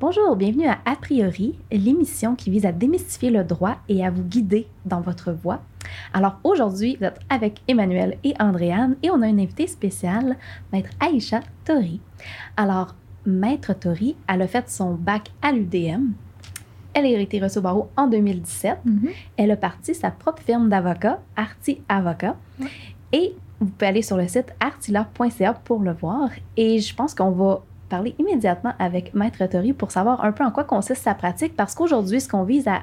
Bonjour, bienvenue à A priori, l'émission qui vise à démystifier le droit et à vous guider dans votre voie. Alors aujourd'hui, vous êtes avec Emmanuel et Andréane et on a une invitée spéciale, Maître Aïcha Tori. Alors, Maître Tori, elle a fait son bac à l'UDM. Elle a été reçue au barreau en 2017. Elle a parti sa propre firme d'avocats, Arti Avocat. Et vous pouvez aller sur le site artila.ca pour le voir. Et je pense qu'on va parler immédiatement avec Maître Tori pour savoir un peu en quoi consiste sa pratique, parce qu'aujourd'hui, ce qu'on vise à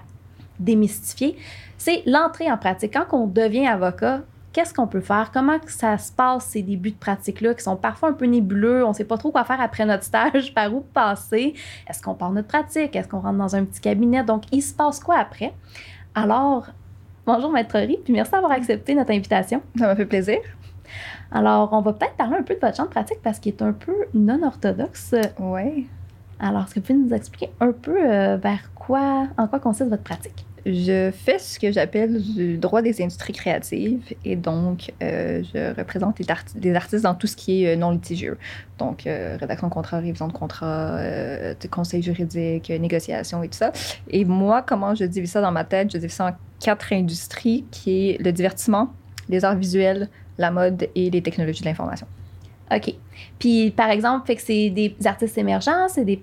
démystifier, c'est l'entrée en pratique. Quand on devient avocat, qu'est-ce qu'on peut faire? Comment ça se passe, ces débuts de pratique-là, qui sont parfois un peu nébuleux? On ne sait pas trop quoi faire après notre stage, par où passer? Est-ce qu'on part notre pratique? Est-ce qu'on rentre dans un petit cabinet? Donc, il se passe quoi après? Alors, bonjour Maître Tori, puis merci d'avoir accepté notre invitation. Ça m'a fait plaisir. Alors, on va peut-être parler un peu de votre champ de pratique parce qu'il est un peu non orthodoxe. Oui. Alors, est-ce que vous pouvez nous expliquer un peu euh, vers quoi, en quoi consiste votre pratique? Je fais ce que j'appelle du droit des industries créatives et donc euh, je représente les arti- des artistes dans tout ce qui est euh, non litigieux. Donc, euh, rédaction de contrat, révision de contrat, conseil juridique, négociation et tout ça. Et moi, comment je divise ça dans ma tête? Je divise ça en quatre industries qui est le divertissement, les arts visuels, la mode et les technologies de l'information. OK. Puis, par exemple, fait que c'est des artistes émergents, c'est des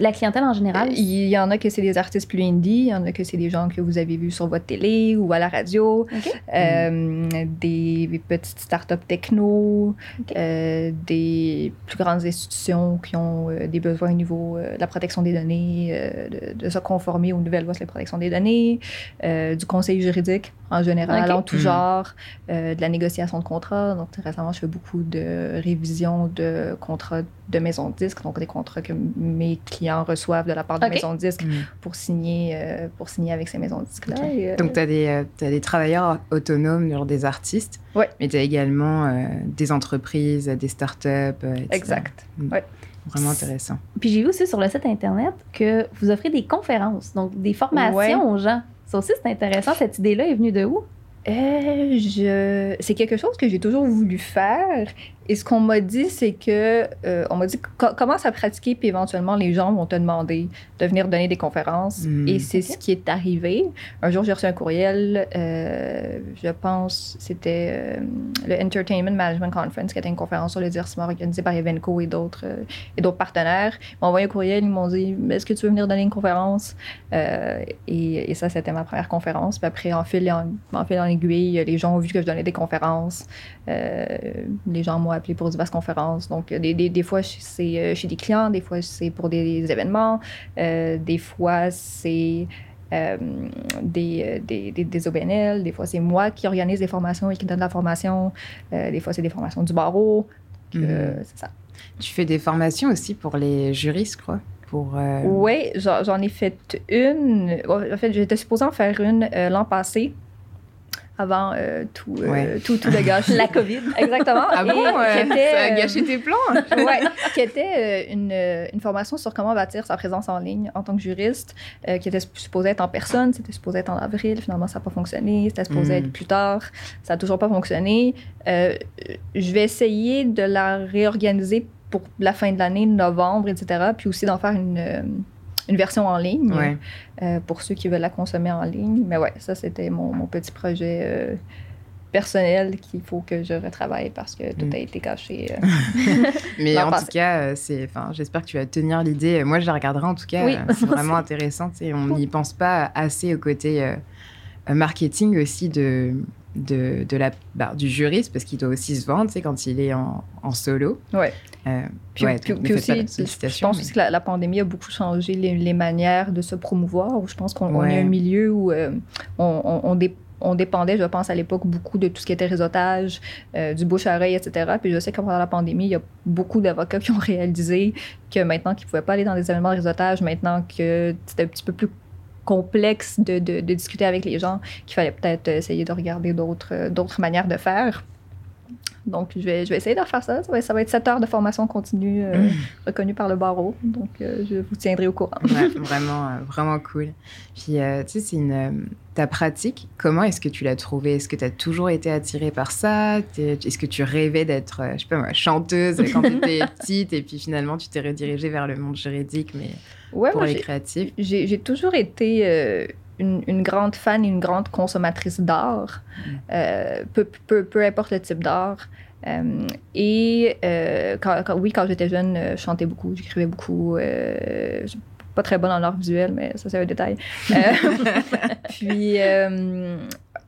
la clientèle en général? Il y en a que c'est des artistes plus indie, il y en a que c'est des gens que vous avez vus sur votre télé ou à la radio, euh, des petites startups techno, euh, des plus grandes institutions qui ont euh, des besoins au niveau euh, de la protection des données, euh, de, de se conformer aux nouvelles lois sur la protection des données, euh, du conseil juridique en général, en tout Mhm. genre, euh, de la négociation de contrats. Donc, récemment, je fais beaucoup de révisions de contrats de maisons de disques, donc des contrats que mes clients reçoivent de la part de Ok. maisons de disques Mm. pour signer, euh, pour signer avec ces maisons de disques-là. Euh, Donc, tu as, des travailleurs autonomes, genre des artistes, Ouais. mais tu as également euh, des entreprises, des startups, euh, etc. Exact. Mm. Ouais. Vraiment intéressant. Puis, j'ai vu aussi sur le site Internet que vous offrez des conférences, donc des formations Ouais. aux gens. Ça aussi, c'est intéressant. Cette idée-là est venue de où? Euh, je... C'est quelque chose que j'ai toujours voulu faire. Et ce qu'on m'a dit, c'est que euh, on m'a dit Co- commence à pratiquer, puis éventuellement les gens vont te demander de venir donner des conférences. Mm. Et c'est ce qui est arrivé. Un jour, j'ai reçu un courriel. euh, je pense c'était euh, le Entertainment Management Conference, qui était une conférence sur le divertissement organisée par Evenco et d'autres euh, et d'autres partenaires. Ils m'ont envoyé un courriel. Ils m'ont dit Est-ce que tu veux venir donner une conférence Euh, et, et ça, c'était ma première conférence. Puis après, en fil et en, en fil en aiguille, les gens ont vu que je donnais des conférences. Euh, les gens m'ont appelé pour diverses conférences. Donc, des, des, des fois, c'est euh, chez des clients, des fois, c'est pour des, événements, euh, des fois, c'est euh, des, euh, des, des, des OBNL, des fois, c'est moi qui organise des formations et qui donne la formation, Euh, des fois, c'est des formations du barreau. Mhm. C'est ça. Tu fais des formations aussi pour les juristes, euh, Oui, j'en ai fait une. En fait, j'étais supposée en faire une euh, l'an passé, avant euh, tout, euh, Ouais. tout, tout le gâchis. La COVID. Exactement. Ah Et bon, euh, était, ça a gâché tes plans ouais, qui était euh, une, une formation sur comment bâtir sa présence en ligne en tant que juriste, euh, qui était sup- supposée être en personne, c'était supposé être en avril, finalement ça n'a pas fonctionné, c'était supposé Mm. être plus tard, ça n'a toujours pas fonctionné. Euh, je vais essayer de la réorganiser pour la fin de l'année, novembre, etc., puis aussi d'en faire une, euh, une version en ligne Ouais. euh, pour ceux qui veulent la consommer en ligne. Mais ouais, ça c'était mon, mon petit projet. euh, personnel qu'il faut que je retravaille parce que tout Mm. a été caché. euh, Mais en passé. tout cas, c'est, j'espère que tu vas tenir l'idée. Moi, je la regarderai en tout cas. Oui, c'est vraiment intéressant. tu sais, On n'y pense pas assez au côté marketing aussi de, de, de la, bah, du juriste parce qu'il doit aussi se vendre quand il est en, en solo. Ouais. Euh, Puis, ouais, aussi, je pense mais- aussi que la, la pandémie a beaucoup changé les, les manières de se promouvoir. Je pense qu'on on Ouais. est un milieu où euh, on, on- on dé- on dépendait, je pense, à l'époque, beaucoup de tout ce qui était réseautage, euh, du bouche-à-oreille, etc. Puis je sais que pendant la pandémie, il y a beaucoup d'avocats qui ont réalisé que maintenant qu'ils ne pouvaient pas aller dans des événements de réseautage, maintenant que c'était un petit peu plus complexe de, de- de discuter avec les gens, qu'il fallait peut-être essayer de regarder d'autres manières de faire. Donc, je vais, je vais essayer de refaire ça. Ça va, ça va être 7 heures de formation continue euh, Mm. reconnue par le barreau. Donc, euh, je vous tiendrai au courant. Ouais, vraiment, euh, vraiment cool. Puis, euh, tu sais, c'est une. ta pratique, comment est-ce que tu l'as trouvée? Est-ce que tu as toujours été attirée par ça? Est-ce que tu rêvais d'être, je sais pas moi, chanteuse quand tu étais petite et puis finalement tu t'es redirigée vers le monde juridique, mais Ouais, pour moi, les créatifs j'ai j'ai toujours été une, une grande fan et une grande consommatrice d'art, Mm. euh, peu, peu, peu importe le type d'art. Euh, et euh, quand, quand- oui, quand j'étais jeune, euh, je chantais beaucoup, j'écrivais beaucoup. Euh, je suis pas très bonne en art visuel, mais ça, c'est un détail. Euh, puis,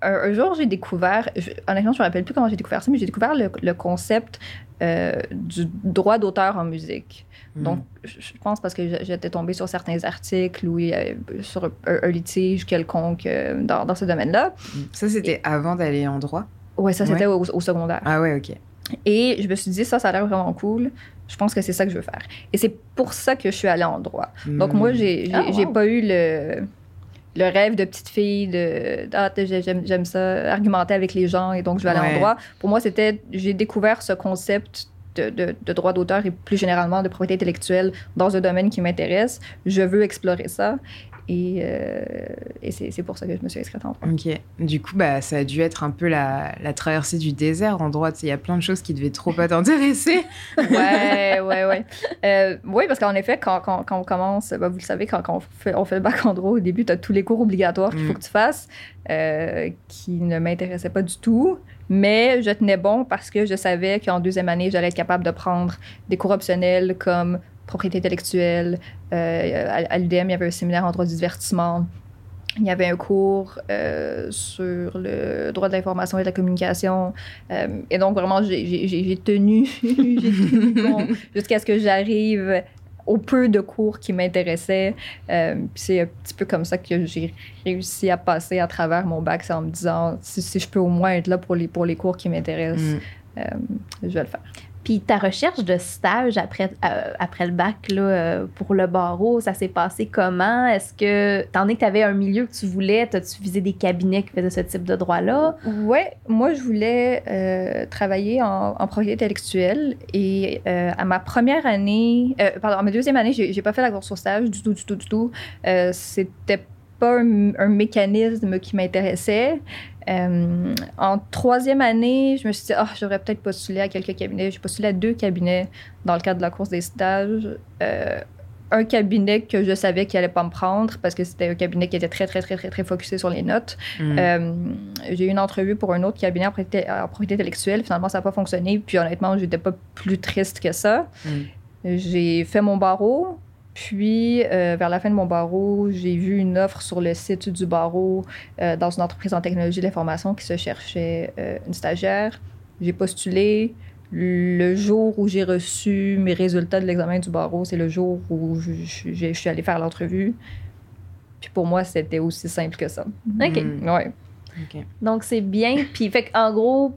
un, un jour, j'ai découvert, je, honnêtement, je me rappelle plus comment j'ai découvert ça, mais j'ai découvert le, le concept euh, du droit d'auteur en musique. Mm. Donc, je pense parce que j'étais tombée sur certains articles y avait sur un, un litige quelconque euh, dans, dans ce domaine-là. Mm. ça c'était avant d'aller en droit? Ouais, ça, c'était Ouais. au, au secondaire. Ah ouais, ok. Et je me suis dit, ça, ça a l'air vraiment cool. Je pense que c'est ça que je veux faire. Et c'est pour ça que je suis allée en droit. Donc, Mm. moi, j'ai j'ai Ah, wow. j'ai pas eu le, le rêve de petite fille de ah, j'ai- j'aime j'aime ça, argumenter avec les gens et donc je vais aller Ouais. en droit. Pour moi, c'était j'ai découvert ce concept de, de- de droit d'auteur et plus généralement de propriété intellectuelle dans un domaine qui m'intéresse. Je veux explorer ça. Et, euh, et c'est pour ça que je me suis inscrite en droit. Ok. Du coup, bah, ça a dû être un peu la, la traversée du désert en droit. Il y a plein de choses qui devaient trop pas t'intéresser. Ouais, ouais, ouais. Euh, oui, parce qu'en effet, quand, quand, quand on commence, ben, vous le savez, quand, quand on, fait, on fait le bac en droit, au début, tu as tous les cours obligatoires qu'il faut Mm. que tu fasses, euh, qui ne m'intéressaient pas du tout. Mais je tenais bon parce que je savais qu'en deuxième année, j'allais être capable de prendre des cours optionnels comme propriété intellectuelle. Euh, à à l'UDM, il y avait un séminaire en droit du divertissement. Il y avait un cours euh, sur le droit de l'information et de la communication. Euh, et donc, vraiment, j'ai- tenu, j'ai tenu bon jusqu'à ce que j'arrive au peu de cours qui m'intéressaient. Euh, c'est un petit peu comme ça que j'ai réussi à passer à travers mon bac, c'est en me disant, si, si je peux au moins être là pour les, pour les cours qui m'intéressent, Mm. je vais le faire. Puis ta recherche de stage après, euh, après le bac là, euh, pour le barreau, ça s'est passé comment? Est-ce que, étant donné que tu avais un milieu que tu voulais, as-tu visé des cabinets qui faisaient ce type de droit-là? Ouais, moi, je voulais euh, travailler en, en propriété intellectuelle. Et à ma première année, pardon, à ma deuxième année, j'ai pas fait la course stage du tout, du tout, du tout. C'était pas un, un mécanisme qui m'intéressait. Euh, en troisième année, je me suis dit, ah, j'aurais peut-être postulé à quelques cabinets. J'ai postulé à deux cabinets dans le cadre de la course des stages. Euh, un cabinet que je savais qu'il allait pas me prendre parce que c'était un cabinet qui était très, très, très, très, très focusé sur les notes. Mm. Euh, j'ai eu une entrevue pour un autre cabinet en propriété, en propriété intellectuelle. Finalement, ça n'a pas fonctionné. Puis honnêtement, j'étais pas plus triste que ça. Mm. J'ai fait mon barreau. Puis, euh, vers la fin de mon barreau, j'ai vu une offre sur le site du barreau euh, dans une entreprise en technologie de l'information qui se cherchait euh, une stagiaire. J'ai postulé. Le jour où j'ai reçu mes résultats de l'examen du barreau, c'est le jour où je, je- je suis allée faire l'entrevue. Puis pour moi, c'était aussi simple que ça. OK. Mm. Ouais. Ok. Donc c'est bien. Puis, fait en gros,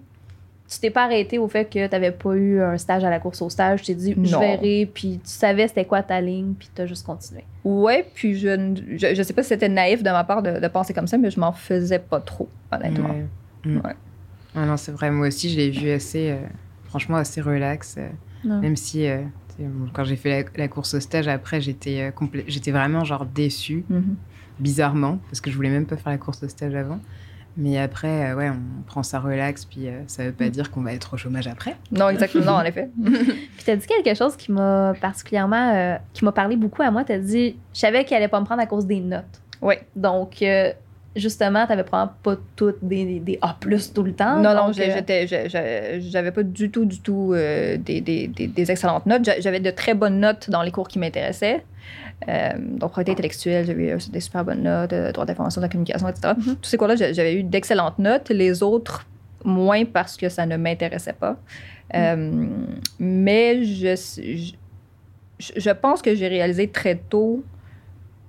tu t'es pas arrêté au fait que tu n'avais pas eu un stage à la course au stage. Tu t'es dit, je verrai. Puis tu savais c'était quoi ta ligne, puis tu as juste continué. Ouais, puis je, ne- je, je sais pas si c'était naïf de ma part de, de penser comme ça, mais je m'en faisais pas trop, honnêtement. Ouais. Mm. Ouais. Ah non, c'est vrai. Moi aussi, je l'ai vu assez, euh, franchement, assez relax. euh. Même si, euh, bon, quand j'ai fait la, la course au stage, après, j'étais euh, complè- j'étais vraiment genre déçue, Mhm. bizarrement, parce que je voulais même pas faire la course au stage avant. Mais après, euh, ouais, on prend ça relax, puis euh, ça veut pas Mm. dire qu'on va être au chômage après. Non, exactement, non, en effet. Puis tu as dit quelque chose qui m'a particulièrement. euh, qui m'a parlé beaucoup à moi. Tu as dit, je savais qu'il allait pas me prendre à cause des notes. Ouais. Donc, euh, justement, tu probablement pas toutes des, des A tout le temps. non, non, j'avais pas du tout, du tout euh, des, des, des, excellentes notes. J'a- J'avais de très bonnes notes dans les cours qui m'intéressaient. Euh, donc, propriété intellectuelle, j'avais eu des super bonnes notes, euh, droit d'information, de la communication, etc. Mhm. Tous ces cours-là, j'a- j'avais eu d'excellentes notes. Les autres, moins parce que ça ne m'intéressait pas. Euh, mais je, je, je pense que j'ai réalisé très tôt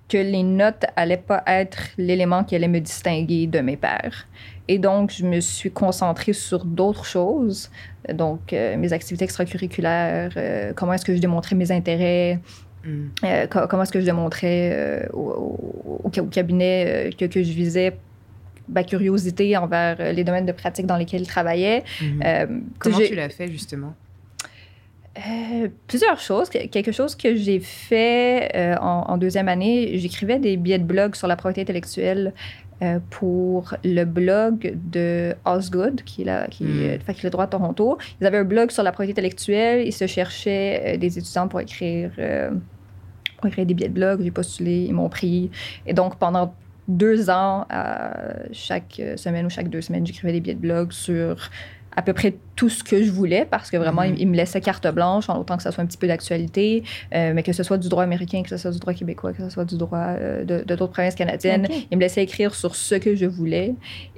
que les notes allaient pas être l'élément qui allait me distinguer de mes pairs. Et donc, je me suis concentrée sur d'autres choses. Donc, euh, mes activités extracurriculaires, comment est-ce que je démontrais mes intérêts, Mm. euh, co- comment est-ce que je démontrais euh, au, au- au ca- au cabinet euh, que, que je visais ma curiosité envers euh, les domaines de pratique dans lesquels il travaillait. Mhm. Comment tu l'as fait justement? Plusieurs choses. Que- Quelque chose que j'ai fait en, en deuxième année, j'écrivais des billets de blog sur la propriété intellectuelle euh, pour le blog de Osgood, qui est, la, qui Mm. est de faculté de droit de Toronto. Ils avaient un blog sur la propriété intellectuelle. Ils se cherchaient euh, des étudiants pour écrire, euh, pour écrire des billets de blog. J'ai postulé, ils m'ont pris. Et donc, pendant deux ans, chaque semaine ou chaque deux semaines, j'écrivais des billets de blog sur à peu près tout ce que je voulais parce que vraiment, Mhm. il, il me laissait carte blanche en autant que ça soit un petit peu d'actualité, euh, mais que ce soit du droit américain, que ce soit du droit québécois, que ce soit du droit euh, de d'autres provinces canadiennes. Ok. Il me laissait écrire sur ce que je voulais.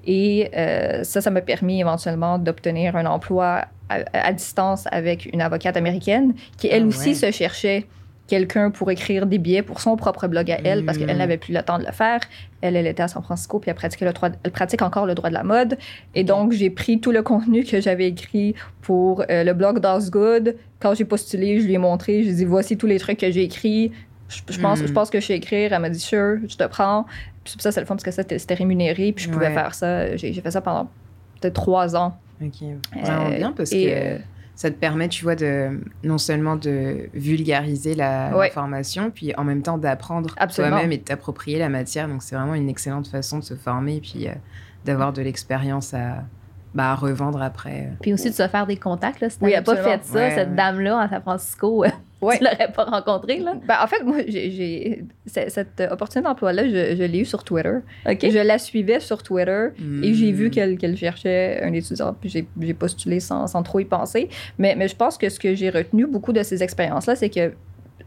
Et euh, ça, ça m'a permis éventuellement d'obtenir un emploi à, à distance avec une avocate américaine qui, elle Ah aussi, ouais. se cherchait quelqu'un pour écrire des billets pour son propre blog à elle parce qu'elle n'avait plus le temps de le faire. Elle, elle était à San Francisco puis elle, pratiquait le droit, elle pratique encore le droit de la mode. Et donc, j'ai pris tout le contenu que j'avais écrit pour euh, le blog d'Osgood. Quand j'ai postulé, je lui ai montré, je lui ai dit voici tous les trucs que j'ai écrits. Je, je pense, je pense que je sais écrire. Elle m'a dit sure, je te prends. Puis ça, c'est le fun parce que ça, c'était rémunéré. Puis je pouvais Ouais. faire ça. J'ai fait ça pendant peut-être trois ans. Ok, vraiment Euh, bien parce et, que euh, ça te permet, tu vois, de non seulement de vulgariser la Ouais. l'information, puis en même temps d'apprendre toi-même et de t'approprier la matière. Donc c'est vraiment une excellente façon de se former, puis euh, d'avoir de l'expérience à, bah, à revendre après. Puis aussi de se faire des contacts. Là, si Oui, pas fait ça, Ouais, cette ouais. dame-là à San Francisco, Ouais. tu l'aurais pas rencontrée. Là? Ben, en fait, moi, j'ai- cette opportunité d'emploi-là, je, je l'ai eue sur Twitter. OK? Je la suivais sur Twitter. Et j'ai vu Hmm. qu'elle cherchait un étudiant, puis j'ai- j'ai postulé sans, sans trop y penser. Mais, mais je pense que ce que j'ai retenu beaucoup de ces expériences-là, c'est que.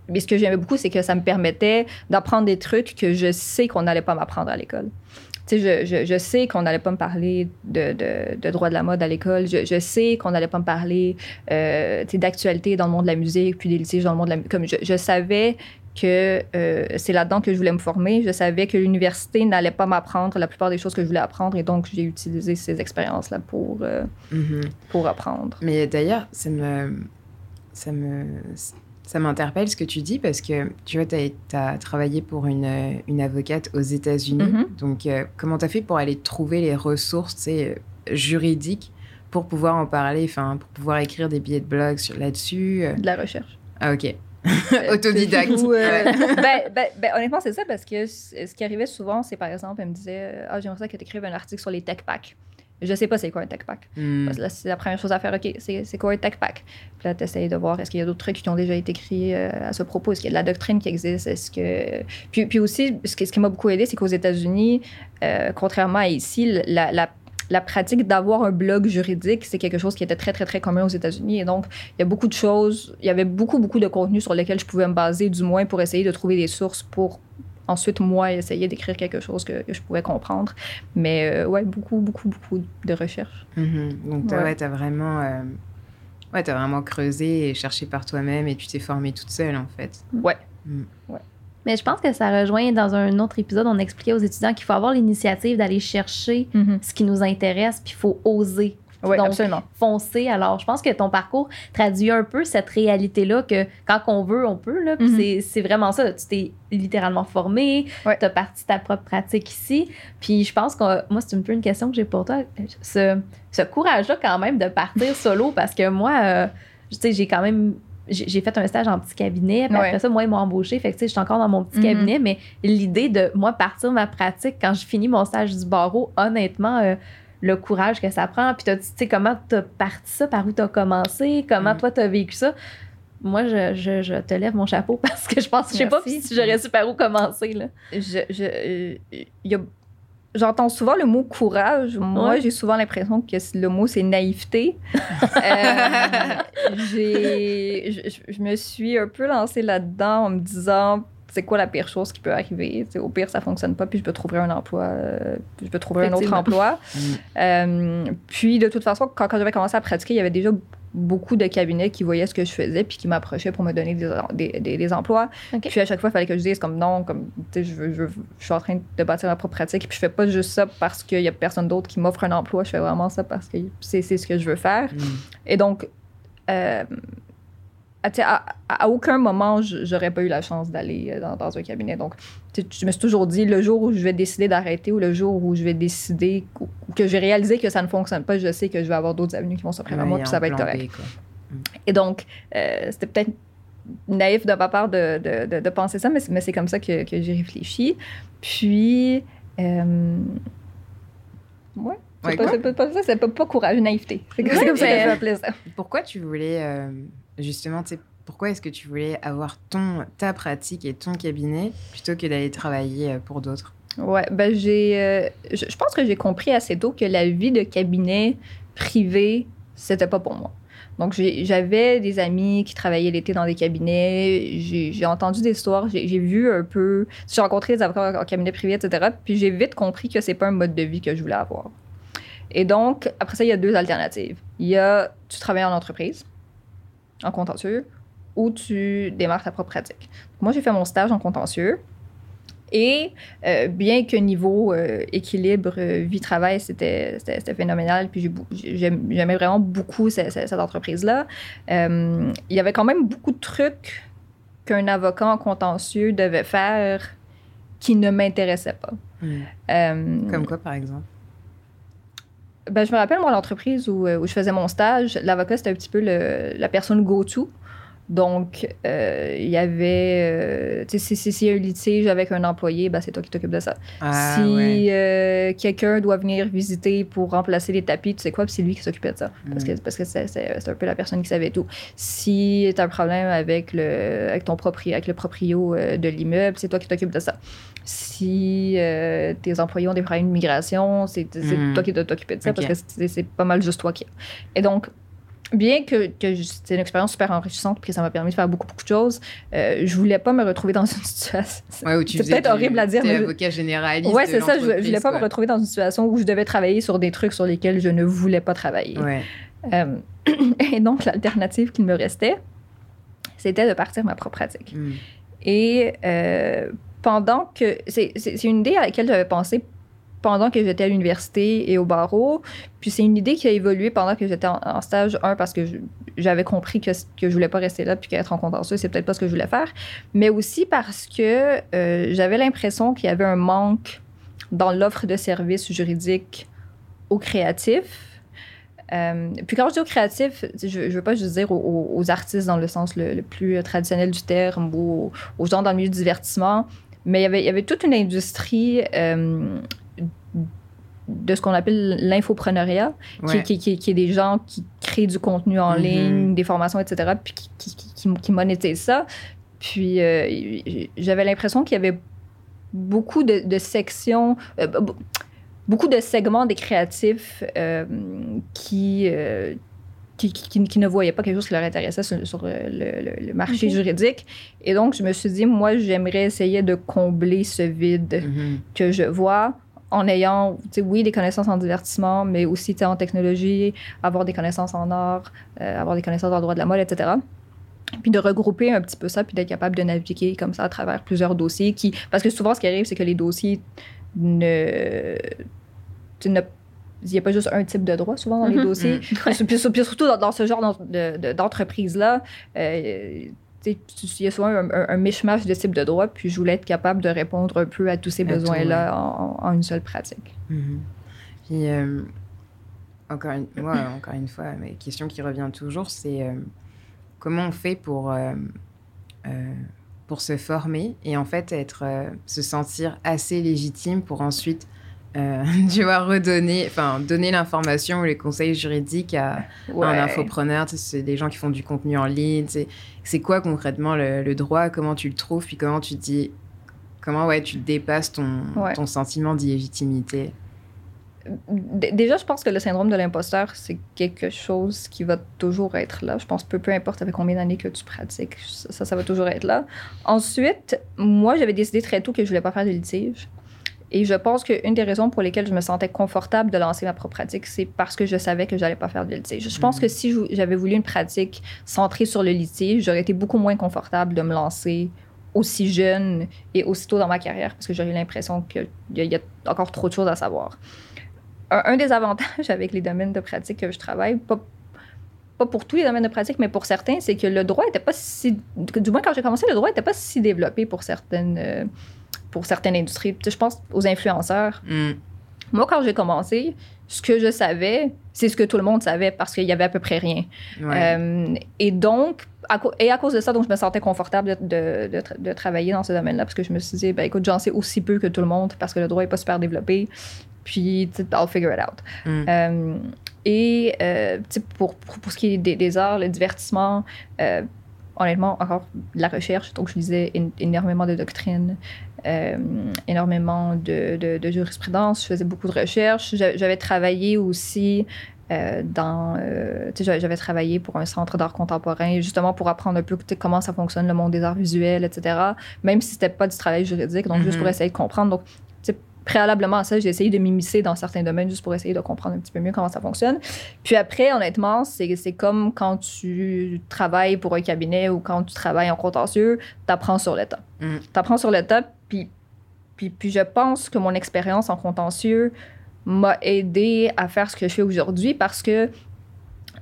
Mais ce que j'aimais beaucoup, c'est que ça me permettait d'apprendre des trucs que je sais qu'on n'allait pas m'apprendre à l'école. Tu sais, je, je, je sais qu'on n'allait pas me parler de, de, de droit de la mode à l'école. Je, je sais qu'on n'allait pas me parler euh, d'actualité dans le monde de la musique, puis des litiges dans le monde de la musique. Comme je, je savais que euh, c'est là-dedans que je voulais me former. Je savais que l'université n'allait pas m'apprendre la plupart des choses que je voulais apprendre et donc j'ai utilisé ces expériences-là pour, euh, Mhm. pour apprendre. Mais d'ailleurs, ça me, ça me, ça m'interpelle ce que tu dis parce que tu vois, tu as, travaillé pour une, une avocate aux États-Unis. Mhm. Donc, euh, comment tu as fait pour aller trouver les ressources euh, juridiques pour pouvoir en parler, enfin, pour pouvoir écrire des billets de blog là-dessus euh? De la recherche. Ah, ok. Autodidacte. ou, euh, ben, ben, ben, honnêtement, c'est ça parce que ce qui arrivait souvent, c'est par exemple, elle me disait Ah, j'aimerais ça que tu écrives un article sur les tech packs. Je sais pas c'est quoi un tech pack. Hmm. Parce que là, c'est la première chose à faire. OK, c'est c'est quoi un tech pack? Puis là, tu essayes de voir est-ce qu'il y a d'autres trucs qui ont déjà été écrits euh, à ce propos? Est-ce qu'il y a de la doctrine qui existe? Est-ce que. Puis, puis aussi, ce qui, ce qui m'a beaucoup aidé, c'est qu'aux États-Unis, euh, contrairement à ici, la, la, la pratique d'avoir un blog juridique, c'est quelque chose qui était très, très, très commun aux États-Unis. Et donc, il y a beaucoup de choses, il y avait beaucoup, beaucoup de contenu sur lesquels je pouvais me baser, du moins pour essayer de trouver des sources pour ensuite, moi, essayer d'écrire quelque chose que, que je pouvais comprendre. Mais euh, ouais, beaucoup, beaucoup, beaucoup de recherches. Mhm. Donc, t'as Ouais. ouais, t'as vraiment, euh, ouais, t'as vraiment creusé et cherché par toi-même et tu t'es formée toute seule, en fait. Ouais. Mais je pense que ça rejoint dans un autre épisode, on expliquait aux étudiants qu'il faut avoir l'initiative d'aller chercher ce qui nous intéresse, puis il faut oser. Oui, Donc, absolument. foncer. Alors, je pense que ton parcours traduit un peu cette réalité-là que quand on veut, on peut. Là, Mhm. c'est- c'est vraiment ça. Tu t'es littéralement formé, tu as parti ta propre pratique ici. Puis je pense que moi, c'est un peu une question que j'ai pour toi. Ce, ce courage-là, quand même, de partir solo, parce que moi, euh, tu sais, j'ai quand même. J'ai fait un stage en petit cabinet, puis Ouais. après ça, moi, ils m'ont embauché. Fait que, tu sais, je suis encore dans mon petit Mhm. cabinet, mais l'idée de, moi, partir ma pratique quand je finis mon stage du barreau, honnêtement, euh, le courage que ça prend. Puis, tu sais, comment tu as parti ça, par où tu as commencé, comment Mm. toi, tu as vécu ça? Moi, je, je, je te lève mon chapeau parce que je pense, je sais pas si j'aurais su par où commencer. Là. Je, je, euh, y a- J'entends souvent le mot courage. Moi, Ouais. j'ai souvent l'impression que le mot, c'est naïveté. Euh, je- je me suis un peu lancée là-dedans en me disant c'est quoi la pire chose qui peut arriver? Tu sais, au pire, ça fonctionne pas, puis je peux trouver un emploi, euh, je peux trouver un autre emploi. Mm. Euh, puis, de toute façon, quand, quand j'avais commencé à pratiquer, il y avait déjà beaucoup de cabinets qui voyaient ce que je faisais puis qui m'approchaient pour me donner des, des, des- des emplois. Puis à chaque fois, il fallait que je dise comme non, comme tu sais, je, veux- je, veux- je suis en train de bâtir ma propre pratique. Puis je fais pas juste ça parce qu'il y a personne d'autre qui m'offre un emploi. Je fais vraiment ça parce que c'est c'est ce que je veux faire. Mm. Et donc, euh, à, sais, à- à aucun moment, je- j'aurais pas eu la chance d'aller euh, dans, dans un cabinet. Donc, tu sais, je me suis toujours dit, le jour où je vais décider d'arrêter ou le jour où je vais décider ou que j'ai réalisé que ça ne fonctionne pas, je sais que je vais avoir d'autres avenues qui vont s'offrir à moi, puis ça va être correct. B, quoi. Et donc, euh, c'était peut-être naïf de ma part de, de, de- de penser ça, mais, c'est- mais c'est comme ça que, que j'ai réfléchi. Puis, euh, ouais. C'est Ouais, pas, pas, pas ça, c'est pas, pas courage, naïveté. C'est comme, Ouais, c'est comme ça que je vais ça. Pourquoi tu voulais, euh, justement, tu pourquoi est-ce que tu voulais avoir ton, ta pratique et ton cabinet plutôt que d'aller travailler euh, pour d'autres? Ouais, ben j'ai. euh, je, je pense que j'ai compris assez tôt que la vie de cabinet privé, c'était pas pour moi. Donc, j'avais des amis qui travaillaient l'été dans des cabinets. J'ai entendu des histoires. J'ai vu un peu. J'ai rencontré des avocats en cabinet privé, etc. Puis, j'ai vite compris que c'est pas un mode de vie que je voulais avoir. Et donc, après ça, il y a deux alternatives. Il y a tu travailles en entreprise, en contentieux, ou tu démarres ta propre pratique. Moi, j'ai fait mon stage en contentieux. Et euh, bien que niveau euh, équilibre euh, vie-travail, c'était phénoménal, puis j'aimais vraiment beaucoup ce- ce- cette, entreprise-là, il y avait quand même beaucoup de trucs qu'un avocat en contentieux devait faire qui ne m'intéressaient pas. Euh, Comme quoi, par exemple? Ben, je me rappelle, moi, l'entreprise où, euh, où je faisais mon stage, l'avocat, c'était un petit peu la personne go-to. Donc, euh, il y avait. euh, tu sais, si- si- s'il y a un litige avec un employé, ben, c'est toi qui t'occupes de ça. Ah, si ouais. euh, quelqu'un doit venir visiter pour remplacer les tapis, tu sais quoi, c'est lui qui s'occupait de ça. Parce que, Mm. parce que c'est, c'est- c'est un peu la personne qui savait tout. Si tu as un problème avec, le, avec ton proprio, avec le proprio euh, de l'immeuble, c'est toi qui t'occupes de ça. Si euh, tes employés ont des problèmes d'immigration, c'est, c'est Mm. toi qui dois t'occuper de ça parce que c'est, c'est pas mal juste toi qui. Et donc, bien que, c'était une expérience super enrichissante puis que ça m'a permis de faire beaucoup, beaucoup de choses, euh, je voulais pas me retrouver dans une situation. Ouais, où tu c'est peut-être horrible à dire, mais avocat généraliste. Ouais, c'est ça. Je, je voulais pas me retrouver dans une situation où je devais travailler sur des trucs sur lesquels je ne voulais pas travailler. Ouais. Euh, et donc, l'alternative qu'il me restait, c'était de partir ma propre pratique. Mm. Et euh, pendant que. C'est c'est- c'est une idée à laquelle j'avais pensé pendant que j'étais à l'université et au barreau. Puis c'est une idée qui a évolué pendant que j'étais en, stage 1 parce que j'avais compris que, que je voulais pas rester là puis qu'être en contentieux, c'est peut-être pas ce que je voulais faire. Mais aussi parce que euh, j'avais l'impression qu'il y avait un manque dans l'offre de services juridiques aux créatifs. Euh, puis quand je dis aux créatifs, je ne veux pas juste dire aux, artistes dans le sens le, plus traditionnel du terme ou aux, gens dans le milieu du divertissement, mais il y avait, il y avait toute une industrie euh, de ce qu'on appelle l'infopreneuriat, qui, Ouais. qui, qui- qui est des gens qui créent du contenu en Mhm. ligne, des formations, etc., puis qui, qui, qui, qui- qui monétisent ça. Puis euh, j'avais l'impression qu'il y avait beaucoup de, de sections, euh, beaucoup de segments des créatifs euh, qui, euh, qui, qui- qui ne voyaient pas quelque chose qui leur intéressait sur, sur, le, le- le marché juridique. Et donc, je me suis dit, moi, j'aimerais essayer de combler ce vide Mhm. que je vois en ayant, oui, des connaissances en divertissement, mais aussi en technologie, avoir des connaissances en art, euh, avoir des connaissances en droit de la mode, etc. Puis de regrouper un petit peu ça, puis d'être capable de naviguer comme ça à travers plusieurs dossiers. Qui... Parce que souvent, ce qui arrive, c'est que les dossiers ne. Il n'y a pas juste un type de droit souvent dans les Mhm. dossiers. Puis, puis surtout dans, dans ce genre d'en- de- de- d'entreprise-là, euh, il y a souvent un, un, un mishmash de types de droits, puis je voulais être capable de répondre un peu à tous ces besoins-là en, en une seule pratique. Mhm. Puis, euh, encore une, moi, encore une fois, ma question qui revient toujours, c'est euh, comment on fait pour, euh, pour se former et en fait être, se sentir assez légitime pour ensuite, euh, tu vois, redonner, enfin, donner l'information ou les conseils juridiques à, à un infopreneur. Tu sais, c'est des gens qui font du contenu en ligne. tu sais. C'est quoi concrètement le, le droit? Comment tu le trouves? Puis comment tu dis, comment ouais, tu dépasses ton, Ouais. ton sentiment d'illégitimité? Déjà, je pense que le syndrome de l'imposteur, c'est quelque chose qui va toujours être là. Je pense peu, peu importe avec combien d'années que tu pratiques, ça, ça va toujours être là. Ensuite, moi, j'avais décidé très tôt que je voulais pas faire de litige. Et je pense qu'une des raisons pour lesquelles je me sentais confortable de lancer ma propre pratique, c'est parce que je savais que j'allais pas faire de litige. Je pense Mhm. que si j'avais voulu une pratique centrée sur le litige, j'aurais été beaucoup moins confortable de me lancer aussi jeune et aussitôt dans ma carrière parce que j'aurais eu l'impression qu'il y, a- il y a encore trop de choses à savoir. Un, un des avantages avec les domaines de pratique que je travaille, pas, pas pour tous les domaines de pratique, mais pour certains, c'est que le droit était pas si. Du moins, quand j'ai commencé, le droit n'était pas si développé pour certaines, euh, pour certaines industries. Tu sais, je pense aux influenceurs. Mm. Moi, quand j'ai commencé, ce que je savais, c'est ce que tout le monde savait parce qu'il y avait à peu près rien. Ouais. Euh, et donc, à et à cause de ça, donc je me sentais confortable de, de- de tra- de travailler dans ce domaine-là parce que je me suis dit, ben écoute, j'en sais aussi peu que tout le monde parce que le droit n'est pas super développé. Puis, I'll figure it out. Mm. Euh, et euh, pour, pour, pour ce qui est des, des arts, le divertissement, euh, honnêtement, encore de la recherche. Donc, je lisais énormément de doctrines, euh, énormément de, de, de jurisprudence. Je faisais beaucoup de recherches. J'a- J'avais travaillé aussi euh, dans. euh, j'avais- travaillé pour un centre d'art contemporain, justement pour apprendre un peu comment ça fonctionne, le monde des arts visuels, etc. Même si c'était pas du travail juridique, donc juste Mhm. pour essayer de comprendre. Donc, préalablement à ça, j'ai essayé de m'immiscer dans certains domaines juste pour essayer de comprendre un petit peu mieux comment ça fonctionne. Puis après, honnêtement, c'est c'est comme quand tu travailles pour un cabinet ou quand tu travailles en contentieux, tu apprends sur le tas. Mm. Tu apprends sur le tas, puis, puis, puis je pense que mon expérience en contentieux m'a aidé à faire ce que je fais aujourd'hui parce que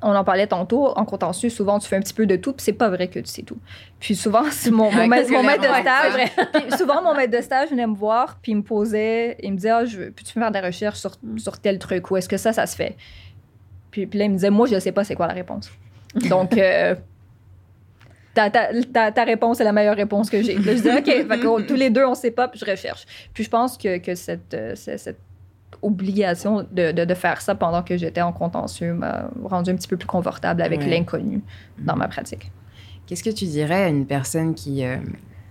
on en parlait tantôt, en contentieux, souvent tu fais un petit peu de tout, puis c'est pas vrai que tu sais tout. Puis souvent, mon, mon, maître- mon maître de stage, puis souvent mon maître de stage venait me voir, puis il me posait, il me disait, ah, je veux- peux-tu faire des recherches sur, sur tel truc, ou est-ce que ça, ça se fait? Puis, puis là, il me disait, moi, je sais pas c'est quoi la réponse. Donc, euh, ta, ta, ta, ta réponse est la meilleure réponse que j'ai. Là, je dis, OK, fait que, tous les deux, on sait pas, puis je recherche. Puis je pense que, que cette, euh, cette, cette obligation de, de, de faire ça pendant que j'étais en contentieux m'a rendu un petit peu plus confortable avec Ouais. l'inconnu dans ma pratique. Qu'est-ce que tu dirais à une personne qui, euh,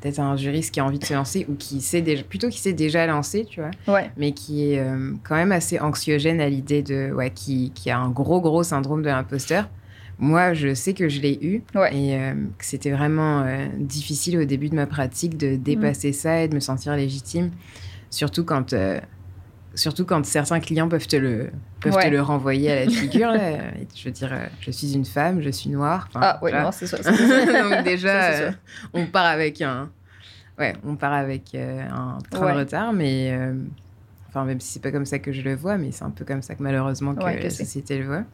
peut-être un juriste qui a envie de se lancer ou qui sait déjà, plutôt qui s'est déjà lancé, tu vois, Ouais. mais qui est euh, quand même assez anxiogène à l'idée de, ouais, qui, qui a un gros gros syndrome de l'imposteur. Moi, je sais que je l'ai eu Ouais. et euh, que c'était vraiment euh, difficile au début de ma pratique de dépasser ça et de me sentir légitime, surtout quand, surtout quand certains clients peuvent te le, peuvent Ouais. te le renvoyer à la figure. Je veux dire, euh, je suis une femme, je suis noire. Ah oui, non, c'est ça. Donc déjà, Ça, euh, on part avec un, ouais, on part avec euh, un train Ouais. de retard, mais euh, enfin même si c'est pas comme ça que je le vois, mais c'est un peu comme ça que malheureusement que Ouais, que la société le voit.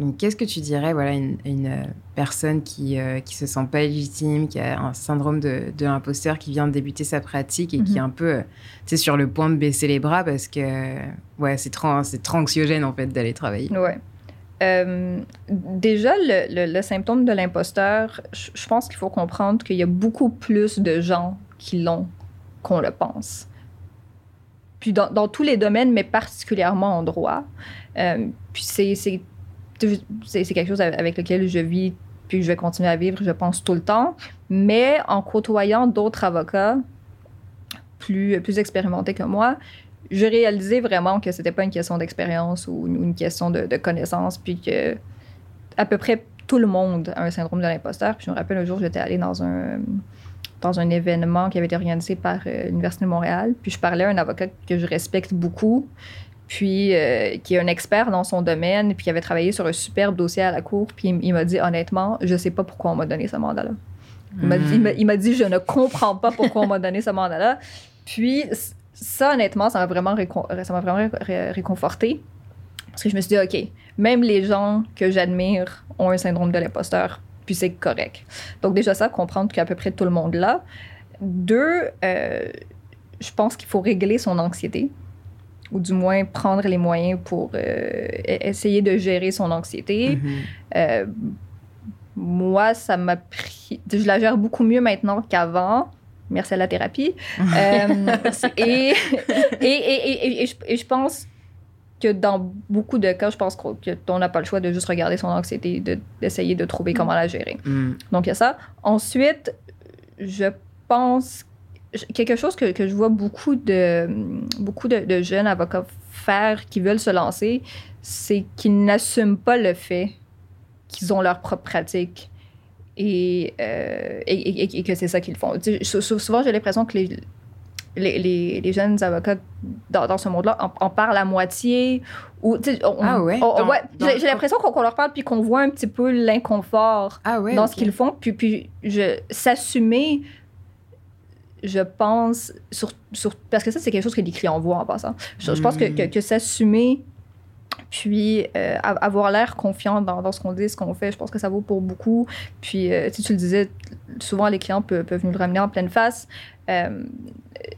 Donc qu'est-ce que tu dirais, voilà, une, une, euh, personne qui euh, qui se sent pas légitime, qui a un syndrome de, de l'imposteur, qui vient de débuter sa pratique et qui Mhm. est un peu, euh, tu sais, sur le point de baisser les bras parce que ouais, c'est trop, c'est trop anxiogène en fait d'aller travailler? Ouais. Euh, déjà, le, le- le symptôme de l'imposteur, je je pense qu'il faut comprendre qu'il y a beaucoup plus de gens qui l'ont qu'on le pense. Puis dans, dans tous les domaines, mais particulièrement en droit. Euh, puis c'est, c'est, quelque chose avec lequel je vis, puis je vais continuer à vivre, je pense, tout le temps. Mais en côtoyant d'autres avocats plus, plus expérimentés que moi, je réalisais vraiment que c'était pas une question d'expérience ou une, question de, de connaissance, puis que à peu près tout le monde a un syndrome de l'imposteur. Puis je me rappelle un jour, j'étais allée dans un dans un événement qui avait été organisé par euh, l'Université de Montréal, puis je parlais à un avocat que je respecte beaucoup, puis euh, qui est un expert dans son domaine, puis qui avait travaillé sur un superbe dossier à la cour, puis il, m'a dit honnêtement, je sais pas pourquoi on m'a donné ce mandat-là. Il m'a dit- je ne comprends pas pourquoi on m'a donné ce mandat-là. Puis, ça, honnêtement, ça m'a vraiment, réconforté. Parce que je me suis dit, OK, même les gens que j'admire ont un syndrome de l'imposteur, puis c'est correct. Donc, déjà, ça, comprendre qu'à peu près tout le monde l'a. Deux, euh, je pense qu'il faut régler son anxiété, ou du moins prendre les moyens pour euh, e- essayer de gérer son anxiété. Mhm. Euh, moi, ça m'a pris. Je la gère beaucoup mieux maintenant qu'avant. Merci à la thérapie. Euh, et, et, et, et, et je, et je pense que dans beaucoup de cas, je pense qu'on n'a pas le choix de juste regarder son anxiété, de- d'essayer de trouver comment la gérer. Mhm. Donc, il y a ça. Ensuite, je pense quelque chose que, que je vois beaucoup de, beaucoup de, de jeunes avocats faire qui veulent se lancer, c'est qu'ils n'assument pas le fait qu'ils ont leur propre pratique et, euh, et, et- et que c'est ça qu'ils font. Tu sais, souvent, j'ai l'impression que les, les, les, les jeunes avocats dans, dans ce monde-là en, en parlent à moitié. Ou, on- Ah ouais? ouais, j'ai l'impression qu'on qu'on leur parle puis qu'on voit un petit peu l'inconfort Ah ouais. dans ce qu'ils font. Puis, puis je, s'assumer, je pense, sur, sur- parce que ça, c'est quelque chose que les clients voient en passant. Je, je pense que, Mm. que, que s'assumer, Puis euh, avoir l'air confiant dans, dans ce qu'on dit, ce qu'on fait, je pense que ça vaut pour beaucoup. Puis euh, tu le disais, souvent les clients peuvent, peuvent nous le ramener en pleine face. Euh,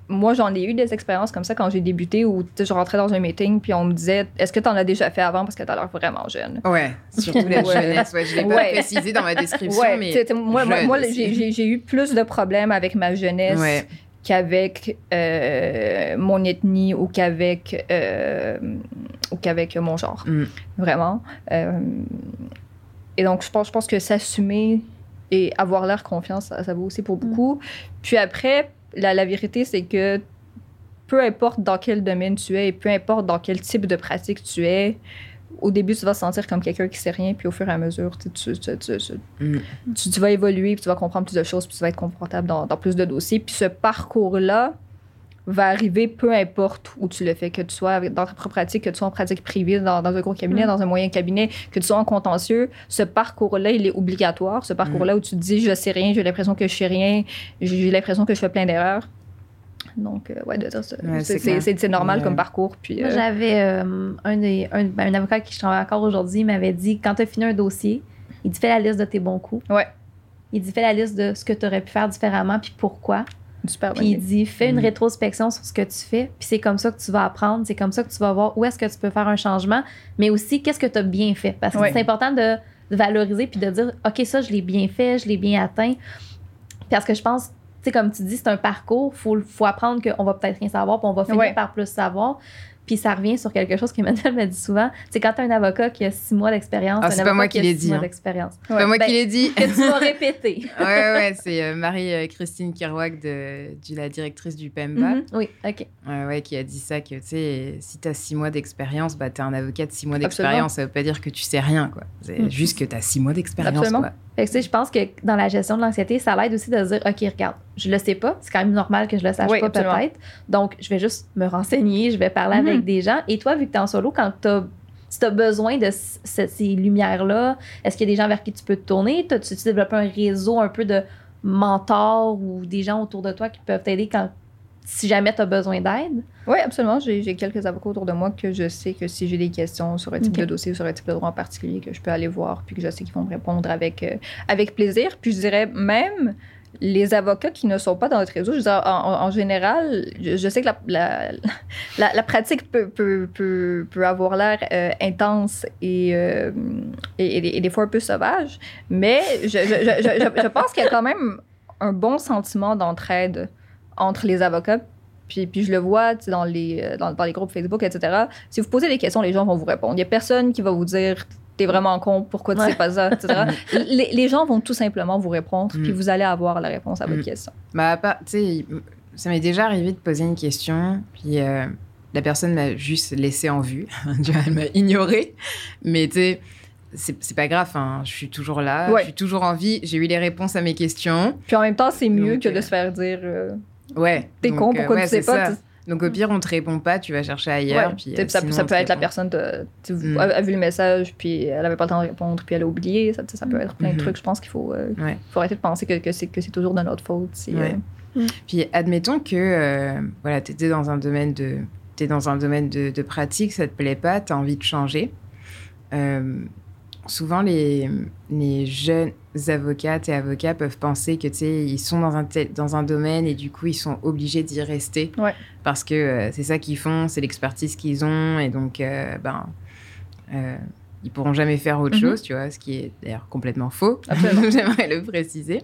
moi, j'en ai eu des expériences comme ça quand j'ai débuté où je rentrais dans un meeting puis on me disait Est-ce que tu en as déjà fait avant parce que tu as l'air vraiment jeune? Ouais, surtout la jeunesse. Ouais, je l'ai pas Ouais. précisé dans ma description, Ouais, mais. moi, moi, j'ai- eu plus de problèmes avec ma jeunesse Ouais. qu'avec euh, mon ethnie ou qu'avec euh, qu'avec mon genre. Mm. Vraiment. Euh, et donc, je pense, je pense que s'assumer et avoir l'air confiance, ça, ça vaut aussi pour beaucoup. Puis après, la, la vérité, c'est que peu importe dans quel domaine tu es et peu importe dans quel type de pratique tu es, au début, tu vas te sentir comme quelqu'un qui sait rien, puis au fur et à mesure, tu, tu, tu- tu- tu- Mm. tu, tu vas évoluer, puis tu vas comprendre plus de choses, puis tu vas être confortable dans, dans plus de dossiers. Puis ce parcours-là va arriver peu importe où tu le fais, que tu sois avec- dans ta propre pratique, que tu sois en pratique privée, dans, dans un gros cabinet, Mm. dans un moyen cabinet, que tu sois en contentieux. Ce parcours-là, il est obligatoire. Ce parcours-là où tu te dis, je sais rien, j'ai l'impression que je sais rien, j'ai l'impression que je fais plein d'erreurs. Donc, euh, ouais, de dire ça. Ouais, c'est- c'est c'est clair. c'est- c'est normal Ouais. comme parcours. Puis, Moi, euh, j'avais euh, un, des- un, ben, un avocat avec qui je travaille encore aujourd'hui, il m'avait dit quand tu as fini un dossier, il dit fais la liste de tes bons coups. Ouais. Il dit fais la liste de ce que tu aurais pu faire différemment puis pourquoi. Super Puis il dit fais une Mm. rétrospection sur ce que tu fais, puis c'est comme ça que tu vas apprendre, c'est comme ça que tu vas voir où est-ce que tu peux faire un changement, mais aussi qu'est-ce que tu as bien fait? Parce que c'est important de, valoriser puis de dire OK, ça, je l'ai bien fait, je l'ai bien atteint. Parce que je pense, tu sais, comme tu dis, c'est un parcours, il faut, faut apprendre qu'on va peut-être rien savoir, puis on va finir par plus savoir. Puis ça revient sur quelque chose qu'Emmanuel m'a dit souvent. C'est quand tu as un avocat qui a six mois d'expérience, Ah, c'est pas moi qui l'ai dit, hein. d'expérience. C'est pas moi Ben, qui l'ai dit. Que tu vas répéter. ouais, ouais, c'est euh, Marie-Christine Kirouac, de, de la directrice du PEMBA, Mhm. Oui, OK. ouais, ouais, qui a dit ça, que tu sais, si t'as six mois d'expérience, bah t'es un avocat de six mois d'expérience, ça veut pas dire que tu sais rien, quoi. C'est Mhm. juste que t'as six mois d'expérience, Absolument. quoi. Fait que, tu sais, je pense que dans la gestion de l'anxiété, ça l'aide aussi de se dire, OK, regarde, je le sais pas. C'est quand même normal que je le sache Oui, pas, peut-être. Donc, je vais juste me renseigner, je vais parler Mhm. avec des gens. Et toi, vu que tu es en solo, quand tu as, si tu as besoin de ces lumières-là, est-ce qu'il y a des gens vers qui tu peux te tourner? T'as-tu tu développé un réseau un peu de mentors ou des gens autour de toi qui peuvent t'aider quand si jamais tu as besoin d'aide? Oui, absolument. J'ai quelques avocats autour de moi que je sais que si j'ai des questions sur un type de dossier, sur un type de droit en particulier, que je peux aller voir, puis que je sais qu'ils vont me répondre avec, euh, avec plaisir. Puis je dirais même les avocats qui ne sont pas dans notre réseau, je veux dire, en, général, je, je sais que la, la, la- la pratique peut, peut, peut, peut avoir l'air euh, intense et, euh, et, et des- fois un peu sauvage, mais je, je, je pense qu'il y a quand même un bon sentiment d'entraide entre les avocats. Puis, puis je le vois dans les, euh, dans, dans les groupes Facebook, etc. Si vous posez des questions, les gens vont vous répondre. Il n'y a personne qui va vous dire T'es vraiment con, pourquoi tu sais pas ça, etc. les, les gens vont tout simplement vous répondre, puis Mm. vous allez avoir la réponse à votre Mm. question. Bah, tu sais, ça m'est déjà arrivé de poser une question, puis euh, la personne m'a juste laissé en vue. Elle m'a ignoré. Mais tu sais, c'est pas grave, hein, je suis toujours là, Ouais. je suis toujours en vie, j'ai eu les réponses à mes questions. Puis en même temps, c'est mieux Donc, que de euh, se faire dire euh, Ouais. T'es con, euh, pourquoi ouais, tu sais pas Donc au pire, on te répond pas, tu vas chercher ailleurs. Ouais. Puis, euh, ça, sinon, ça peut être la personne de, Mm. a, a vu le message, puis elle avait pas le temps de répondre, puis elle a oublié. Ça, ça peut être plein de Mhm. trucs. Je pense qu'il faut, euh, Ouais. faut arrêter de penser que, que c'est que c'est toujours de notre faute. si, Ouais. euh, Puis admettons que euh, voilà, tu étais dans un domaine de t'es dans un domaine de, de pratique, ça te plaît pas, tu as envie de changer. Souvent les, les jeunes avocates et avocats peuvent penser que ils sont dans un tel- dans un domaine et du coup ils sont obligés d'y rester Ouais. parce que euh, c'est ça qu'ils font, c'est l'expertise qu'ils ont et donc euh, ben euh, ils pourront jamais faire autre Mhm. chose, tu vois, ce qui est d'ailleurs complètement faux. J'aimerais le préciser.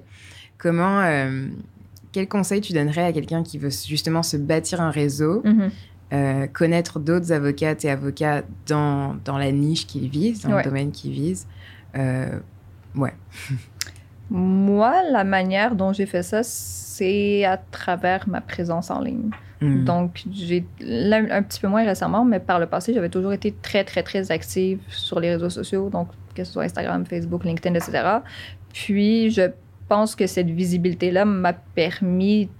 Comment euh, quel conseil tu donnerais à quelqu'un qui veut justement se bâtir un réseau, mhm. Euh, connaître d'autres avocates et avocats dans, dans la niche qu'ils visent, dans Ouais. le domaine qu'ils visent euh, Ouais. Moi, la manière dont j'ai fait ça, c'est à travers ma présence en ligne. Hmm. Donc, j'ai là, un petit peu moins récemment, mais par le passé, j'avais toujours été très, très, très active sur les réseaux sociaux, donc que ce soit Instagram, Facebook, LinkedIn, etc. Puis, je pense que cette visibilité-là m'a permis,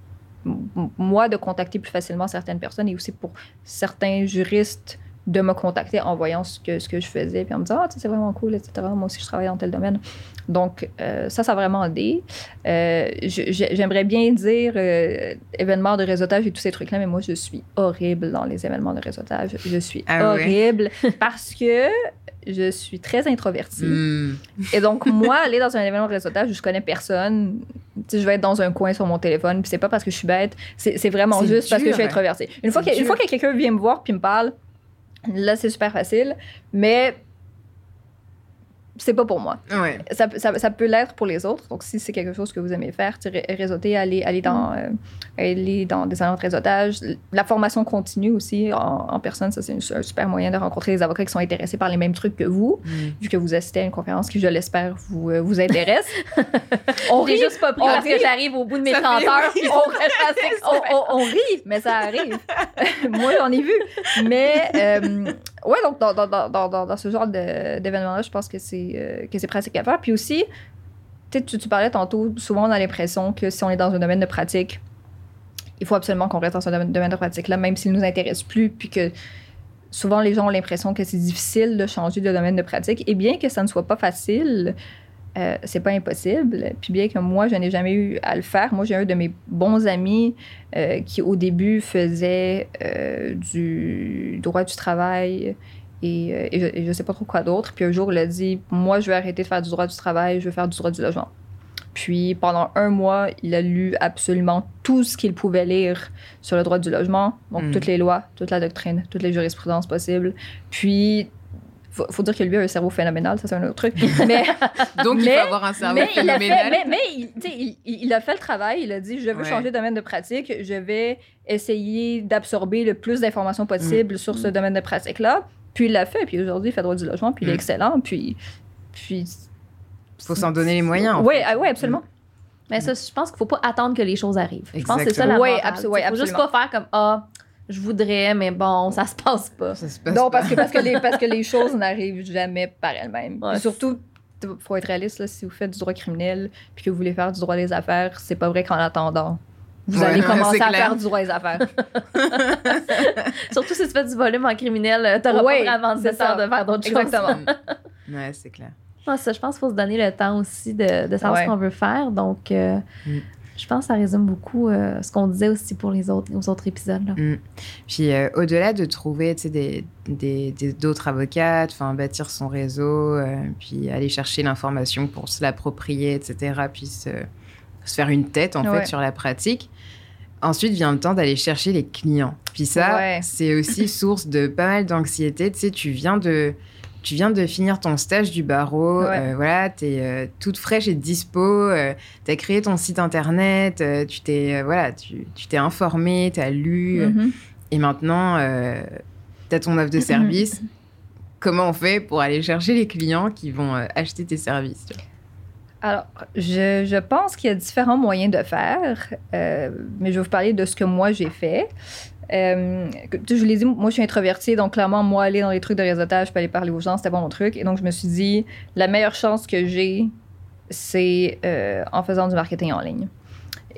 moi, de contacter plus facilement certaines personnes et aussi pour certains juristes de me contacter en voyant ce que, ce que je faisais, puis en me disant, ah, c'est vraiment cool, etc. Moi aussi, je travaille dans tel domaine. Donc, euh, ça, ça a vraiment aidé. Euh, j'aimerais bien dire euh, événements de réseautage et tous ces trucs-là, mais moi, je suis horrible dans les événements de réseautage. Je suis ah horrible parce que je suis très introvertie. Hmm. Et donc, moi, aller dans un événement de réseautage je connais personne, je vais être dans un coin sur mon téléphone, puis c'est pas parce que je suis bête, c'est vraiment juste parce que je suis introvertie. Une fois, que, une fois que quelqu'un vient me voir puis me parle, là, c'est super facile. Mais c'est pas pour moi. Ça, ça, ça, peut l'être pour les autres. Donc, si c'est quelque chose que vous aimez faire, réseauter, aller, aller, dans, mm. euh, aller dans des salons de réseautage. La formation continue aussi en, personne. Ça, c'est un super moyen de rencontrer des avocats qui sont intéressés par les mêmes trucs que vous, mm. vu que vous assistez à une conférence qui, je l'espère, vous, euh, vous intéresse. on rit juste pas pris parce que j'arrive au bout de mes 30 heures. On, on, rit, mais ça arrive. Moi, j'en ai vu. Mais, euh, ouais, donc, dans, dans, dans, dans ce genre d'événement-là, je pense que c'est euh, que c'est pratique à faire. Puis aussi, tu, tu parlais tantôt, souvent on a l'impression que si on est dans un domaine de pratique, il faut absolument qu'on reste dans ce domaine, de pratique-là, même s'il ne nous intéresse plus, puis que souvent les gens ont l'impression que c'est difficile de changer de domaine de pratique. Et bien que ça ne soit pas facile, euh, c'est pas impossible. Puis bien que moi, je n'ai jamais eu à le faire, moi, j'ai un de mes bons amis euh, qui, au début, faisait du droit du travail euh, et, je, ne sais pas trop quoi d'autre. Puis un jour, il a dit Moi, je vais arrêter de faire du droit du travail, je vais faire du droit du logement. Puis pendant un mois, il a lu absolument tout ce qu'il pouvait lire sur le droit du logement, donc hmm. toutes les lois, toute la doctrine, toutes les jurisprudences possibles. Puis faut, faut dire que lui a un cerveau phénoménal, ça c'est un autre truc. Mais, Donc il faut avoir un cerveau phénoménal. mais, il, il, a fait le travail, il a dit je veux changer de domaine de pratique, je vais essayer d'absorber le plus d'informations possible hmm. sur ce domaine de pratique-là. Puis il l'a fait, puis aujourd'hui, il fait droit du logement, puis il est mm. excellent, puis. puis faut s'en donner les moyens. Oui, ah, ouais, absolument. Mais ça, je pense qu'il faut pas attendre que les choses arrivent. Je pense que c'est ça la Oui, absolument. faut juste pas faire comme Ah, je voudrais, mais bon, ça se passe pas. Ça se passe non, parce que, parce, que les, parce que les choses n'arrivent jamais par elles-mêmes. Surtout, faut être réaliste, là, si vous faites du droit criminel puis que vous voulez faire du droit des affaires, c'est pas vrai qu'en attendant, vous allez commencer à faire du droit des affaires. Surtout si tu fais du volume en criminel, euh, t'auras pas vraiment de temps de faire d'autres choses. Exactement. ouais, c'est clair. ça, je pense qu'il faut se donner le temps aussi de, de savoir ce qu'on veut faire. Donc, euh, mm. je pense que ça résume beaucoup euh, ce qu'on disait aussi pour les autres, épisodes. Là. Mm. Puis, au-delà de trouver des, des, d'autres avocates, bâtir son réseau, puis aller chercher l'information pour se l'approprier, etc., puis se, se, faire une tête, en fait, sur la pratique Ensuite vient le temps d'aller chercher les clients. Puis ça, c'est aussi source de pas mal d'anxiété. Tu sais, tu viens de, tu viens de finir ton stage du barreau, euh, voilà, tu es euh, toute fraîche et dispo, euh, tu as créé ton site internet, tu t'es voilà, tu t'es informé, tu as lu, mm-hmm. et maintenant, tu as ton offre de service. Comment on fait pour aller chercher les clients qui vont acheter tes services alors, je, je pense qu'il y a différents moyens de faire, euh, mais je vais vous parler de ce que moi j'ai fait. Euh, je vous l'ai dit, moi je suis introvertie, donc clairement, moi aller dans les trucs de réseautage, puis aller parler aux gens, c'était pas mon truc. Et donc, je me suis dit, la meilleure chance que j'ai, c'est euh, en faisant du marketing en ligne.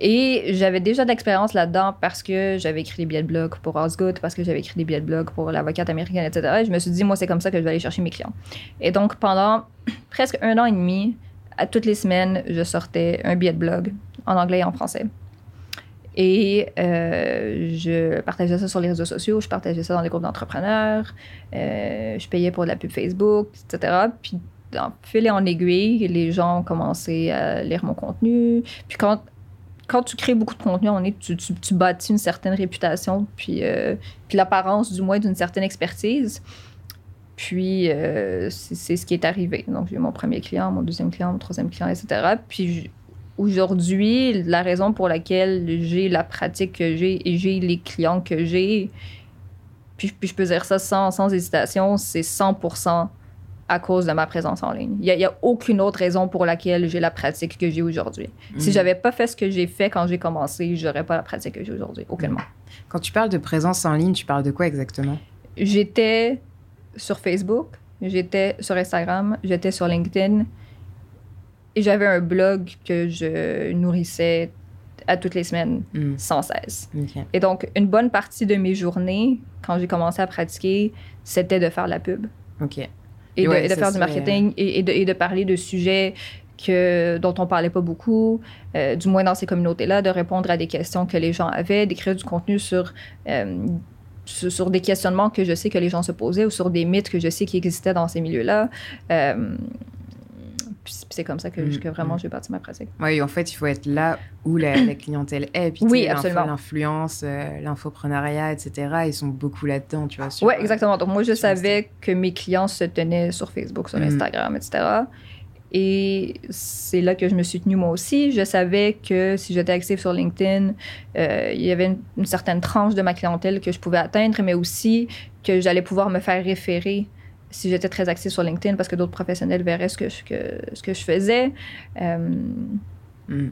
Et j'avais déjà de l'expérience là-dedans parce que j'avais écrit des billets de blog pour Osgood, parce que j'avais écrit des billets de blog pour l'avocate américaine, etc. Et je me suis dit, moi, c'est comme ça que je vais aller chercher mes clients. Et donc, pendant presque un an et demi, à toutes les semaines, je sortais un billet de blog en anglais et en français. Et euh, je partageais ça sur les réseaux sociaux, je partageais ça dans les groupes d'entrepreneurs, euh, je payais pour de la pub Facebook, etc. Puis, en fil et en aiguille, les gens ont commencé à lire mon contenu. Puis, quand, quand tu crées beaucoup de contenu, on est, tu, tu, bâtis une certaine réputation, puis, euh, puis l'apparence, du moins, d'une certaine expertise. Puis, euh, c'est ce qui est arrivé. Donc, j'ai eu mon premier client, mon deuxième client, mon troisième client, etc. Puis, aujourd'hui, la raison pour laquelle j'ai la pratique que j'ai et j'ai les clients que j'ai, puis, je peux dire ça sans, sans hésitation, c'est 100% à cause de ma présence en ligne. Il n'y a, aucune autre raison pour laquelle j'ai la pratique que j'ai aujourd'hui. Si mm. j'avais pas fait ce que j'ai fait quand j'ai commencé, j'aurais pas la pratique que j'ai aujourd'hui, aucunement. Quand tu parles de présence en ligne, tu parles de quoi exactement? J'étais sur Facebook, j'étais sur Instagram, j'étais sur LinkedIn et j'avais un blog que je nourrissais à toutes les semaines, Mm. sans cesse. Et donc, une bonne partie de mes journées, quand j'ai commencé à pratiquer, c'était de faire de la pub Ok. et, Et de, et faire du marketing et, et de, et de parler de sujets que, dont on parlait pas beaucoup, euh, du moins dans ces communautés-là, de répondre à des questions que les gens avaient, d'écrire du contenu sur, euh, sur, sur des questionnements que je sais que les gens se posaient ou sur des mythes que je sais qui existaient dans ces milieux-là. Euh, puis c'est- comme ça que, Mm, que vraiment mm. j'ai bâti ma pratique. Oui, en fait, il faut être là où la, la clientèle est. Puis, Oui, absolument. L'influence, euh, l'infoprenariat, etc., ils sont beaucoup là-dedans, tu vois. Oui, euh, exactement. Donc, moi, je savais que mes clients se tenaient sur Facebook, sur Mm. Instagram, etc. Et c'est là que je me suis tenue moi aussi. Je savais que si j'étais active sur LinkedIn, euh, il y avait une, une certaine tranche de ma clientèle que je pouvais atteindre, mais aussi que j'allais pouvoir me faire référer si j'étais très active sur LinkedIn parce que d'autres professionnels verraient ce que je, que, ce que je faisais. Euh, Mm.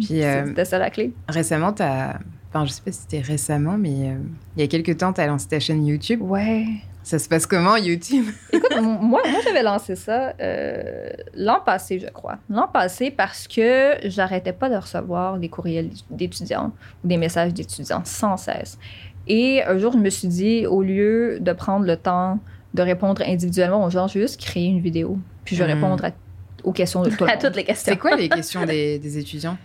Puis, euh, C'était ça la clé. récemment, tu as. Enfin, je sais pas si c'était récemment, mais euh, il y a quelques temps, tu as lancé ta chaîne YouTube. Ouais. Ça se passe comment, YouTube? Écoute, moi, moi j'avais lancé ça euh, l'an passé, je crois. L'an passé parce que j'arrêtais pas de recevoir des courriels d'étudiants ou des messages d'étudiants sans cesse. Et un jour, je me suis dit, au lieu de prendre le temps de répondre individuellement aux gens, je vais juste créer une vidéo. Puis je vais Mm. répondre à- aux questions de tout le à toutes les questions. C'est quoi les questions des, des étudiants?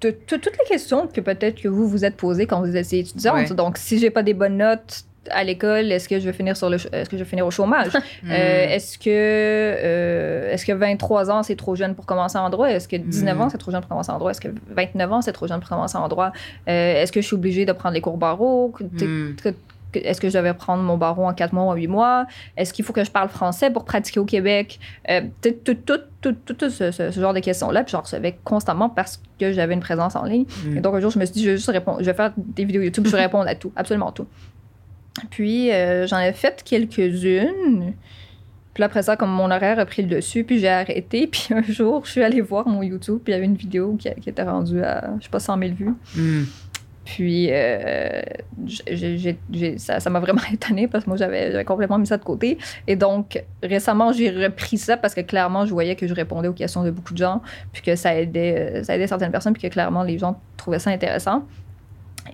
De- de- toutes les questions que peut-être que vous vous êtes posées quand vous étiez étudiante. Ouais. Donc, si j'ai pas des bonnes notes à l'école, est-ce que je vais finir sur le, ch- est-ce que je vais finir au chômage? Mm. Euh, est-ce que euh, est-ce que 23 ans c'est trop jeune pour commencer en droit? Est-ce que 19 Mm. ans c'est trop jeune pour commencer en droit? Est-ce que 29 ans c'est trop jeune pour commencer en droit? Euh, Est-ce que je suis obligée de prendre les cours barreaux? Mm. que- Est-ce que je devais prendre mon barreau en 4 mois ou en 8 mois? Est-ce qu'il faut que je parle français pour pratiquer au Québec? Euh, tout, tout, tout, tout, tout, tout ce, ce- ce genre de questions-là, puis j'en recevais constamment parce que j'avais une présence en ligne. Mm. Et donc, un jour, je me suis dit, je vais juste répondre, je vais faire des vidéos YouTube, je vais répondre à tout, absolument tout. Puis, euh, j'en ai fait quelques-unes. Puis après ça, comme mon horaire a pris le dessus, puis j'ai arrêté. Puis un jour, je suis allée voir mon YouTube, puis il y avait une vidéo qui, qui était rendue à, je sais pas, 100 000 vues. Mm. Puis, euh, ça ça m'a vraiment étonnée parce que moi, j'avais j'avais complètement mis ça de côté. Et donc, récemment, j'ai repris ça parce que clairement, je voyais que je répondais aux questions de beaucoup de gens, puis que ça aidait, euh, ça aidait certaines personnes, puis que clairement, les gens trouvaient ça intéressant.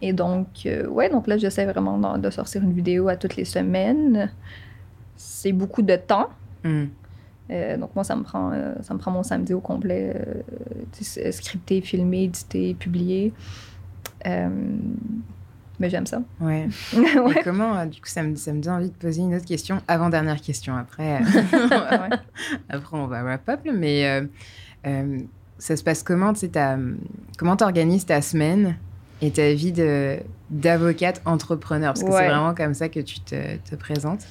Et donc, euh, ouais, donc là, j'essaie vraiment de, de sortir une vidéo à toutes les semaines. C'est beaucoup de temps. Mm. Euh, donc moi, ça me prend, euh, ça me prend mon samedi au complet, euh, scripté, filmé, édité, publié. Euh, mais j'aime ça. Ouais. Ouais. Et comment, du coup, ça me, ça me donne envie de poser une autre question, avant-dernière question. Après, Ouais. après on va wrap up. Mais ça se passe comment tu sais, Comment tu organises ta semaine? Et ta vie d'avocate entrepreneur Parce que c'est vraiment comme ça que tu te, te présentes.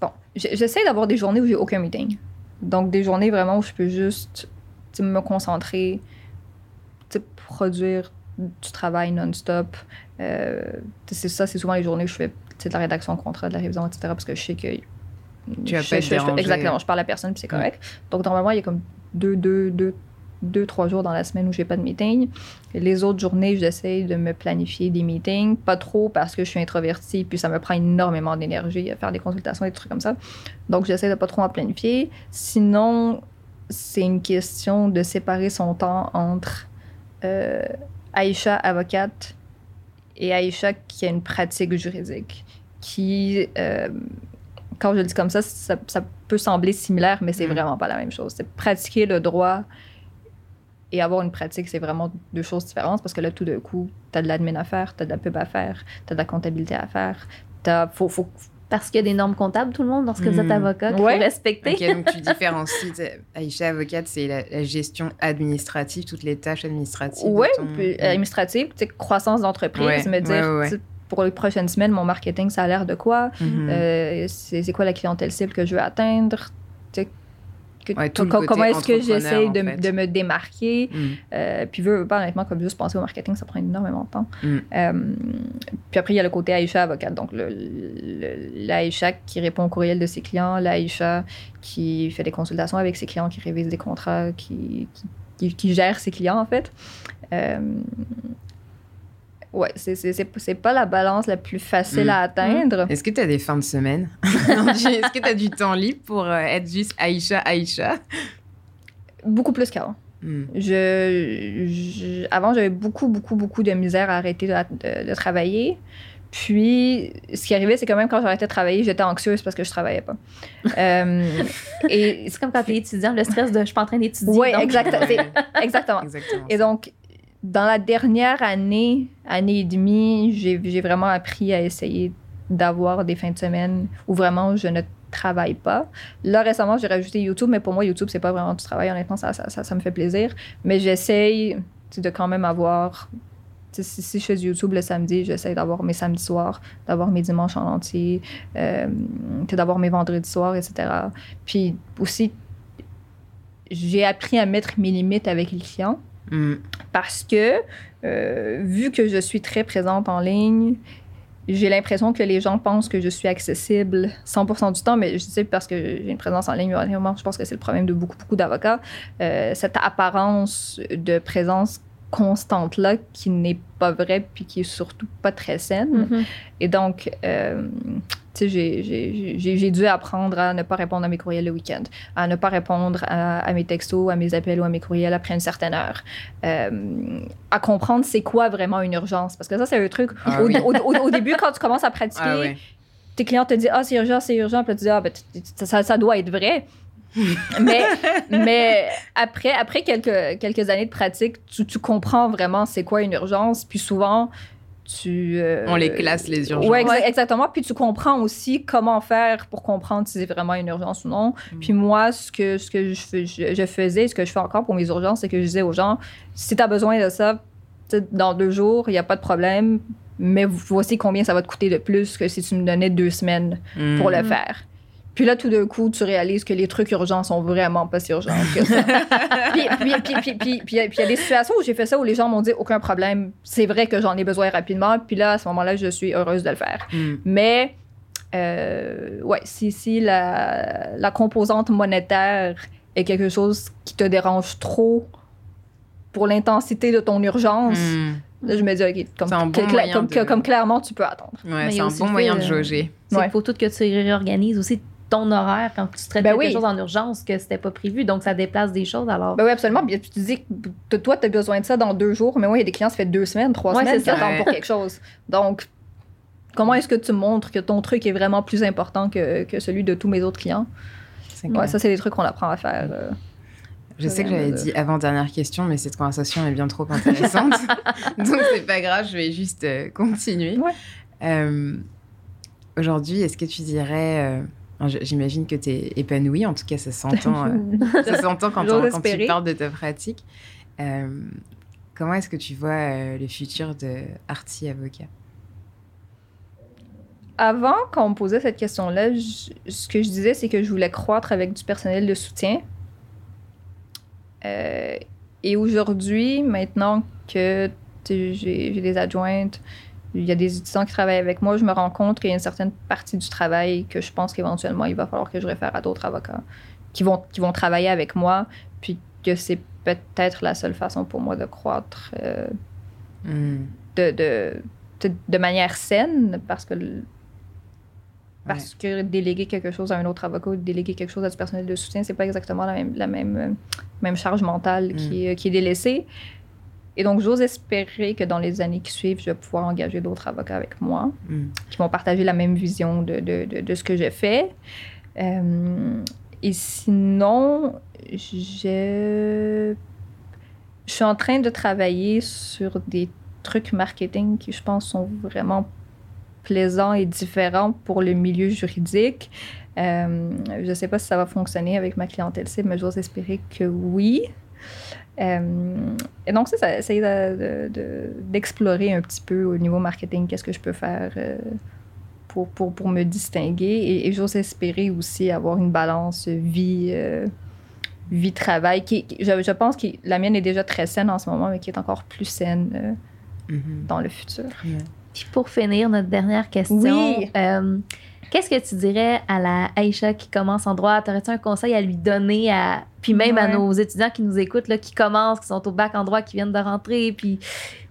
Bon, j'ai- j'essaie d'avoir des journées où j'ai aucun meeting. Donc, des journées vraiment où je peux juste me concentrer, produire du travail non-stop. Euh, c'est ça, c'est souvent les journées où je fais de la rédaction de contrat, de la révision, etc. Parce que je sais que. Tu vas je- pas je- je-. Exactement, je parle à personne, puis c'est Ouais. correct. Donc, normalement, il y a comme deux, deux, deux, deux, trois jours dans la semaine où j'ai pas de meeting. Et les autres journées, j'essaie de me planifier des meetings. Pas trop parce que je suis introvertie, puis ça me prend énormément d'énergie à faire des consultations et des trucs comme ça. Donc, j'essaie de pas trop en planifier. Sinon, c'est une question de séparer son temps entre euh, Aïcha, avocate, et Aïcha qui a une pratique juridique. Qui, euh, quand je le dis comme ça, ça, ça peut sembler similaire, mais c'est Mm. vraiment pas la même chose. C'est pratiquer le droit et avoir une pratique, c'est vraiment deux choses différentes parce que là, tout d'un coup, tu as de l'admin à faire, tu as de la pub à faire, tu as de la comptabilité à faire. T'as, faut, faut, Parce qu'il y a des normes comptables, tout le monde, lorsque vous êtes Mm. avocat, qu'il Ouais. faut respecter. Ok, donc tu différencies. Aïcha, avocate, c'est la, la gestion administrative, toutes les tâches administratives. Oui, ton- euh, administrative, tu sais, croissance d'entreprise, Ouais, me dire, ouais, ouais, ouais. tu sais, pour les prochaines semaines, mon marketing, ça a l'air de quoi? Mhm. Euh, c'est quoi la clientèle cible que je veux atteindre? Que- Ouais, tout co- comment est-ce que en de, fait. de me démarquer? Mhm. Euh, puis, veux, veux pas, honnêtement, comme juste penser au marketing, ça prend énormément de temps. Mm. Euh, puis après, il y a le côté Aïcha avocate. Donc, l'Aïcha qui répond au courriel de ses clients, l'Aïcha qui fait des consultations avec ses clients, qui révise des contrats, qui, qui, qui- qui gère ses clients, en fait. Euh, ouais, c'est, c'est, c'est, c'est pas la balance la plus facile Mm. à atteindre. Est-ce que tu as des fins de semaine? Est-ce que tu as du temps libre pour euh, être juste Aïcha, Aïcha? Beaucoup plus qu'avant. Hmm. Je, je- avant, j'avais beaucoup, beaucoup, beaucoup de misère à arrêter de, de- de travailler. Puis, ce qui arrivait, c'est quand même quand j'arrêtais de travailler, j'étais anxieuse parce que je travaillais pas. Euh, et C'est comme quand tu es étudiant, le stress de je suis pas en train d'étudier. Oui, exact, exactement. Exactement. Et donc, dans la dernière année, année et demie, j'ai vraiment appris à essayer d'avoir des fins de semaine où vraiment je ne travaille pas. Là, récemment, j'ai rajouté YouTube, mais pour moi, YouTube, c'est pas vraiment du travail. Honnêtement, ça, ça, ça, me fait plaisir. Mais j'essaye de quand même avoir. Si, si je fais YouTube le samedi, j'essaie d'avoir mes samedis soirs, d'avoir mes dimanches en entier, euh, d'avoir mes vendredis soirs, etc. Puis aussi, j'ai appris à mettre mes limites avec les clients Hmm. parce que euh, vu que je suis très présente en ligne, j'ai l'impression que les gens pensent que je suis accessible 100% du temps, mais je sais parce que j'ai une présence en ligne, je pense que c'est le problème de beaucoup, beaucoup d'avocats, euh, cette apparence de présence constante-là qui n'est pas vraie puis qui est surtout pas très saine. Mhm. Et donc, euh, j'ai- dû apprendre à ne pas répondre à mes courriels le week-end, à ne pas répondre à, à mes textos, à mes appels ou à mes courriels après une certaine heure, euh, à comprendre c'est quoi vraiment une urgence. Parce que ça, c'est un truc. Ah au, oui. au- au- au début, quand tu commences à pratiquer, Ah ouais. tes clients te disent Ah, c'est urgent, c'est urgent. Puis tu dis Ah, ben, ça, ça doit être vrai. mais mais après, après quelques, quelques années de pratique, tu, tu comprends vraiment c'est quoi une urgence. Puis souvent, tu. euh, On les classe, les urgences. Ouais, exa- exactement. Puis tu comprends aussi comment faire pour comprendre si c'est vraiment une urgence ou non. Mm. Puis moi, ce que, ce que je, fais- je, je faisais, ce que je fais encore pour mes urgences, c'est que je disais aux gens si tu as besoin de ça dans deux jours, il n'y a pas de problème. Mais voici combien ça va te coûter de plus que si tu me donnais deux semaines Hmm. pour le Mm. faire. Puis là, tout d'un coup, tu réalises que les trucs urgents sont vraiment pas si urgents que ça. puis puis- puis- puis- puis- puis il y a- puis il y a des situations où j'ai fait ça où les gens m'ont dit aucun problème, c'est vrai que j'en ai besoin rapidement. Puis là, à ce moment-là, je suis heureuse de le faire. Hmm. Mais, euh, ouais, si, si la, la composante monétaire est quelque chose qui te dérange trop pour l'intensité de ton urgence, Hmm. là, je me dis, OK, comme, C'est un bon que- moyen comme, de- que- comme clairement, tu peux attendre. Ouais, il c'est un bon moyen fait, de euh, jauger. C'est Ouais. qu'il faut tout que tu réorganises aussi ton horaire quand tu traites Ben quelque oui. chose en urgence que c'était pas prévu. Donc, ça déplace des choses. Alors, Ben oui, absolument. Puis tu te dis que toi, tu as besoin de ça dans deux jours, mais moi, il y a des clients, ça fait deux semaines, trois Ouais, semaines c'est qui attendent pour quelque chose. Donc, comment est-ce que tu montres que ton truc est vraiment plus important que, que celui de tous mes autres clients? Ouais, ça, c'est des trucs qu'on apprend à faire. euh. Je sais que j'avais mais- dit avant dernière question, mais cette conversation est bien trop intéressante. Donc c'est pas grave, je vais juste euh, continuer. Ouais. Euh, Aujourd'hui, est-ce que tu dirais, euh, j'imagine que tu es épanouie, en tout cas ça s'entend, euh, ça s'entend quand, quand tu parles de ta pratique. Euh, comment est-ce que tu vois euh, le futur de Artie Avocat? Avant, quand on me posait cette question-là, ce que je disais, c'est que je voulais croître avec du personnel de soutien. Euh, et aujourd'hui, maintenant que j'ai des adjointes, il y a des étudiants qui travaillent avec moi, je me rends compte qu'il y a une certaine partie du travail que je pense qu'éventuellement, il va falloir que je réfère à d'autres avocats qui vont, qui vont travailler avec moi, puis que c'est peut-être la seule façon pour moi de croître euh, Hmm. de, de, de, de manière saine, parce que le- parce que déléguer quelque chose à un autre avocat ou déléguer quelque chose à du personnel de soutien, c'est pas exactement la même, la même, euh, même charge mentale qui, est, qui est délaissée. Et donc, j'ose espérer que dans les années qui suivent, je vais pouvoir engager d'autres avocats avec moi Hmm. qui vont partager la même vision de, de, de, de ce que je fais. Euh, et sinon, je, je suis en train de travailler sur des trucs marketing qui, je pense, sont vraiment plaisants et différents pour le milieu juridique. Euh, je ne sais pas si ça va fonctionner avec ma clientèle cible, mais j'ose espérer que oui. Euh, et donc, ça, ça essayer de- de- d'explorer un petit peu au niveau marketing, qu'est-ce que je peux faire euh, pour, pour, pour me distinguer. Et, et j'ose espérer aussi avoir une balance vie, euh, vie-travail. Qui, qui- je, je pense que la mienne est déjà très saine en ce moment, mais qui est encore plus saine euh, Mhm. dans le futur. Puis pour finir, notre dernière question. Oui. Euh, Qu'est-ce que tu dirais à la Aïcha qui commence en droit? T'aurais-tu un conseil à lui donner à. Puis même à nos étudiants qui nous écoutent, là, qui commencent, qui sont au bac en droit, qui viennent de rentrer, puis.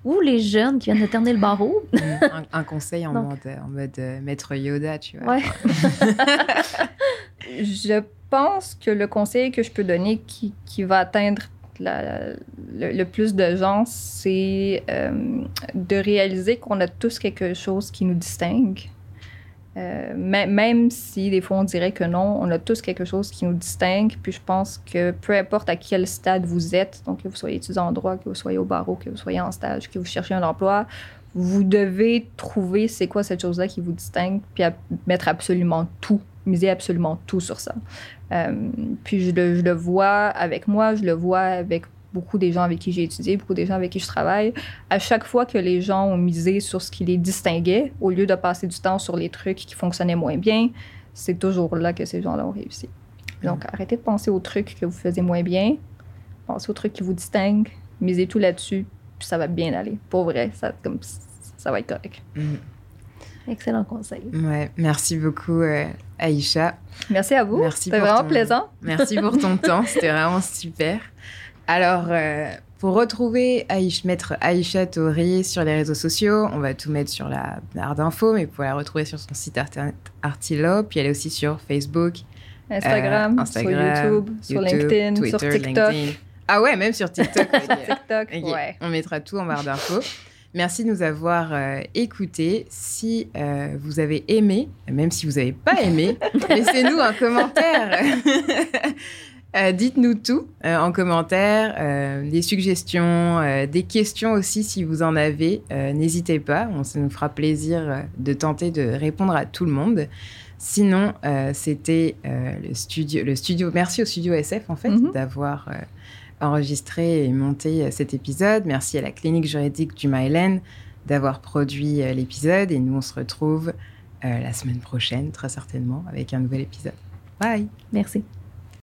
Ou les jeunes qui viennent de terminer le barreau? Hmm. un, un conseil en Donc- mode, en mode euh, maître Yoda, tu vois. Ouais. Je pense que le conseil que je peux donner qui, qui va atteindre le, le, plus de gens, c'est euh, de réaliser qu'on a tous quelque chose qui nous distingue. Euh, même si des fois on dirait que non, on a tous quelque chose qui nous distingue. Puis je pense que peu importe à quel stade vous êtes, donc que vous soyez étudiant en droit, que vous soyez au barreau, que vous soyez en stage, que vous cherchez un emploi, vous devez trouver c'est quoi cette chose-là qui vous distingue, puis mettre absolument tout, miser absolument tout sur ça. Euh, puis je le, je le, vois avec moi, je le vois avec beaucoup des gens avec qui j'ai étudié, beaucoup des gens avec qui je travaille. À chaque fois que les gens ont misé sur ce qui les distinguait, au lieu de passer du temps sur les trucs qui fonctionnaient moins bien, c'est toujours là que ces gens-là ont réussi. Donc, arrêtez de penser aux trucs que vous faisiez moins bien, pensez aux trucs qui vous distinguent, misez tout là-dessus, puis ça va bien aller. Pour vrai, ça, comme, ça va être correct. Mm. Excellent conseil. Ouais, merci beaucoup, euh, Aïcha. Merci à vous. C'était vraiment plaisant. Merci pour ton temps. C'était vraiment super. Alors, euh, pour retrouver Aïcha, maître Aïcha Tori sur les réseaux sociaux, on va tout mettre sur la barre d'infos, mais vous pouvez la retrouver sur son site internet Artilo. Puis elle est aussi sur Facebook, Instagram, euh, sur YouTube, sur LinkedIn, sur TikTok. Ah ouais, même sur TikTok. TikTok, ouais. On mettra tout en barre d'infos. Merci de nous avoir euh, écoutés. Si euh, vous avez aimé, même si vous n'avez pas aimé, laissez-nous un commentaire. Euh, dites-nous tout en commentaire, des suggestions, des questions aussi si vous en avez. N'hésitez pas, on, ça nous fera plaisir de tenter de répondre à tout le monde. Sinon, c'était le studio, le studio. Merci au studio SF en fait mm-hmm. d'avoir enregistré et monté cet épisode. Merci à la clinique juridique du Mylène d'avoir produit euh, l'épisode. Et nous, on se retrouve euh, la semaine prochaine, très certainement, avec un nouvel épisode. Bye. Merci.